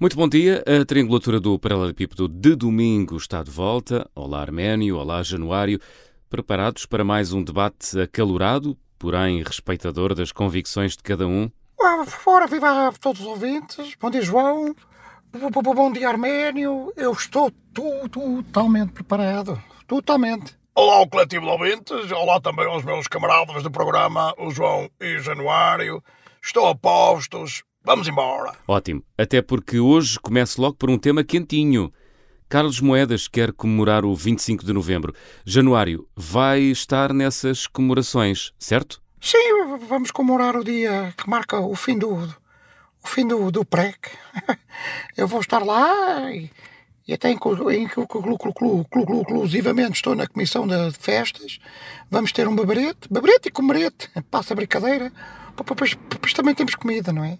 Muito bom dia. A triangulatura do Paralelepípedo de domingo está de volta. Olá, Arménio. Olá, Januário. Preparados para mais um debate acalorado, porém respeitador das convicções de cada um? Fora, viva a todos os ouvintes. Bom dia, João. Bom dia, Arménio. Eu estou totalmente preparado. Totalmente. Olá ao coletivo de ouvintes, olá também aos meus camaradas do programa, o João e o Januário. Estou a postos, vamos embora. Ótimo, até porque hoje começo logo por um tema quentinho. Carlos Moedas quer comemorar o 25 de novembro. Januário, vai estar nessas comemorações, certo? Sim, vamos comemorar o dia que marca o fim do, o fim do, do PREC. Eu vou estar lá e e até inclusivamente estou na comissão de festas, vamos ter um babarete, babarete e comerete, passa a brincadeira, pois, também temos comida, não é?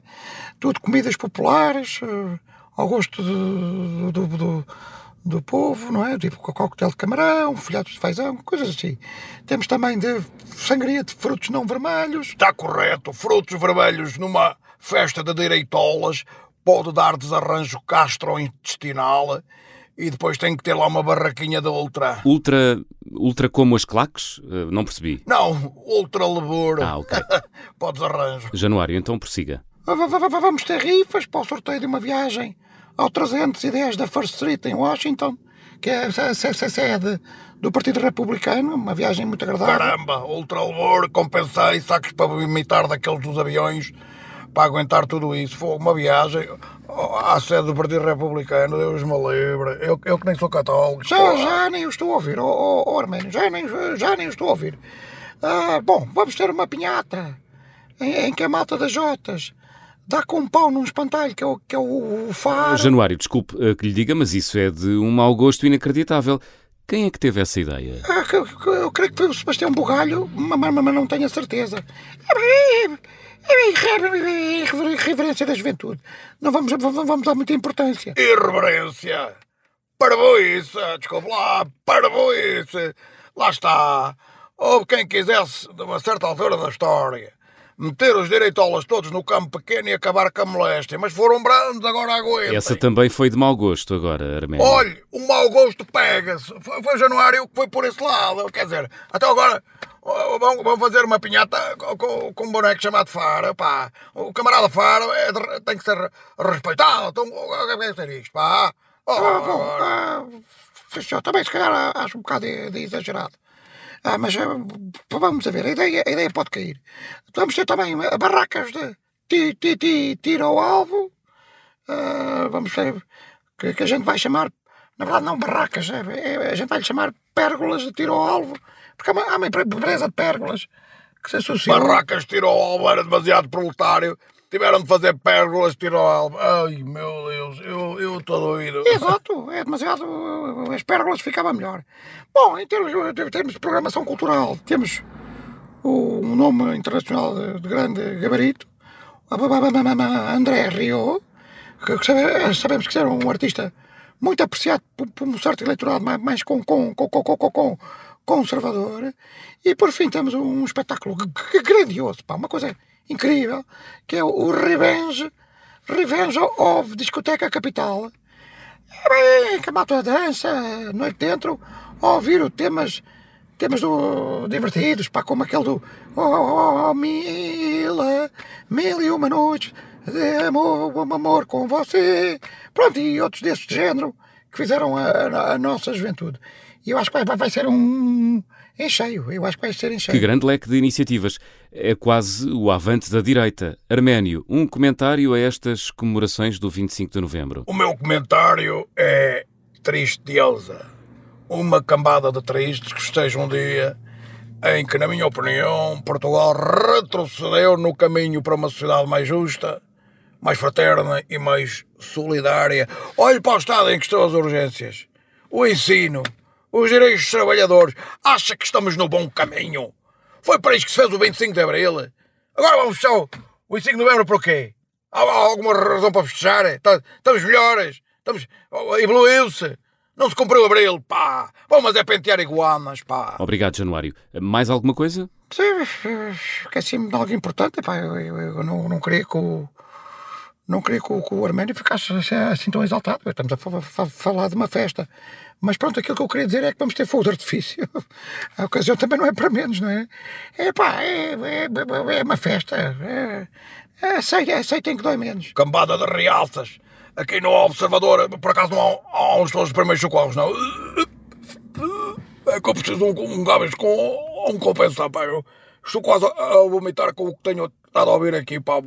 Tudo comidas populares, eh, ao gosto do, do, do, do povo, não é? Tipo coquetel de camarão, folhados de feijão, coisas assim. Temos também de sangria de frutos não vermelhos. Está correto, frutos vermelhos numa festa de direitolas pode dar desarranjo gastrointestinal e depois tem que ter lá uma barraquinha de ultra. Ultra, ultra como as claques? Uh, não percebi. Não, ultra lebur. Ah, ok. pode desarranjo. Januário, então prossiga. Vamos ter rifas para o sorteio de uma viagem ao 310 da First Street em Washington, que é a sede do Partido Republicano, uma viagem muito agradável. Caramba, ultra lebur, compensei, sacos para vomitar daqueles dos aviões para aguentar tudo isso. Foi uma viagem à sede do Partido Republicano, Deus me livre. Eu, eu que nem sou católico. Já, já nem o estou a ouvir, oh, oh, Arménio, já nem, já nem o estou a ouvir. Ah, bom, vamos ter uma pinhata em, em que a malta das Jotas dá com um pau num espantalho que é o, que é o, o faro. Januário, desculpe uh, que lhe diga, mas isso é de um mau gosto inacreditável. Quem é que teve essa ideia? Ah, eu, eu, creio que foi o Sebastião Bugalho, mas, mas não tenho a certeza. É, Irreverência da juventude. Não vamos, vamos dar muita importância. Irreverência? Parvoíce, desculpe lá, parvoíce. Lá está. Houve quem quisesse, de uma certa altura da história, meter os direitolas todos no campo pequeno e acabar com a moléstia, mas foram brandos, agora aguentem. Essa também foi de mau gosto agora, Arménio. Olhe, o mau gosto pega-se. Foi, foi Januário que foi por esse lado, quer dizer, até agora vão, fazer uma pinhata com, com um boneco chamado Faro, pá. O camarada Faro é de, tem que ser respeitado. Então, o que é ser isto, pá? Oh, ah, bom, ah, senhor, também se calhar acho um bocado de, de exagerado. Ah, mas ah, vamos a ver, a ideia, a ideia pode cair. Vamos ter também barracas de ti, ti, ti, tiro ao alvo. Ah, vamos ver que, que, a gente vai chamar, na verdade não barracas, é, é, a gente vai lhe chamar pérgolas de tiro ao alvo. Porque há uma, há uma empresa de pérgolas que se associou. Barracas tiro ao alvo era demasiado proletário. Tiveram de fazer pérgolas tiro ao alvo. Ai meu Deus, eu estou doido. Exato, é demasiado. As pérgolas ficava melhor. Bom, em termos, em termos de programação cultural, temos um nome internacional de, de grande gabarito, André Rio, que sabemos que era um artista muito apreciado por, um certo eleitorado mais com, com, com, com, com, com conservador. E por fim temos um espetáculo grandioso, pá, uma coisa incrível, que é o Revenge, Revenge of Discoteca Capital. É bem, que a malta dança, noite dentro, a ouvir temas, temas do, divertidos, pá, como aquele do Oh, oh, oh mil, mil e uma noites de amor, amor com você. Pronto, e outros deste género que fizeram a, a, a nossa juventude. E eu acho que vai, vai ser um em cheio. Eu acho que vai ser em cheio. Que grande leque de iniciativas. É quase o avante da direita. Arménio, um comentário a estas comemorações do 25 de novembro. O meu comentário é tristeza. Uma cambada de tristes que estejam um dia em que, na minha opinião, Portugal retrocedeu no caminho para uma sociedade mais justa, mais fraterna e mais solidária. Olhe para o estado em que estão as urgências. O ensino, os direitos dos trabalhadores. Acha que estamos no bom caminho? Foi para isso que se fez o 25 de Abril. Agora vamos fechar o 25 de Novembro por quê? Há alguma razão para festejar? Tá, estamos melhores. Estamos... Evoluiu-se. Não se cumpriu Abril, pá. Vamos é pentear iguanas, pá. Obrigado, Januário. Mais alguma coisa? esqueci-me de algo importante. Epá, eu, eu, eu não, não queria que o. Não queria que o, que o Arménio ficasse assim tão exaltado. Estamos a falar de uma festa. Mas pronto, aquilo que eu queria dizer é que vamos ter fogo de artifício. A ocasião também não é para menos, não é? É pá, é, é, é uma festa. É, é, sei, é, sei, tem que dói menos. Cambada de realças. Aqui no Observador, por acaso não há, há uns todos primeiros socorros, não? É que eu preciso de um, um com um compensar, estou quase a vomitar com o que tenho estado a ouvir aqui, pá.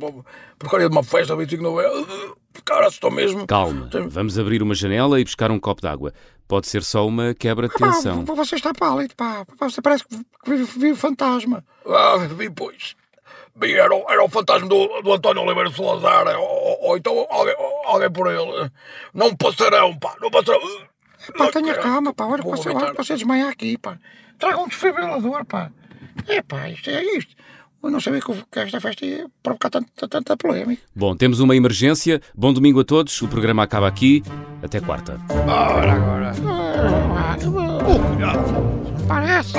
Porcaria de uma festa, 25 de novembro. Cara, estou mesmo. Calma, vamos abrir uma janela e buscar um copo d'água. Pode ser só uma quebra de tensão. Ah, você está pálido, pá. Você parece que viu um fantasma. Ah, vi, pois. Vi, era, era o fantasma do, do António Oliveira Salazar. Ou, ou então alguém, alguém por ele. Não passarão, pá. Não passarão. Pá, tenha calma, pá. Olha, você, olha, você desmaia aqui, pá. Traga um desfibrilador, pá. É, pá, isto é isto. Eu não sabia que esta festa ia provocar tanta, tanta polémica. Bom, temos uma emergência. Bom domingo a todos. O programa acaba aqui. Até quarta. Ora, agora. Parece.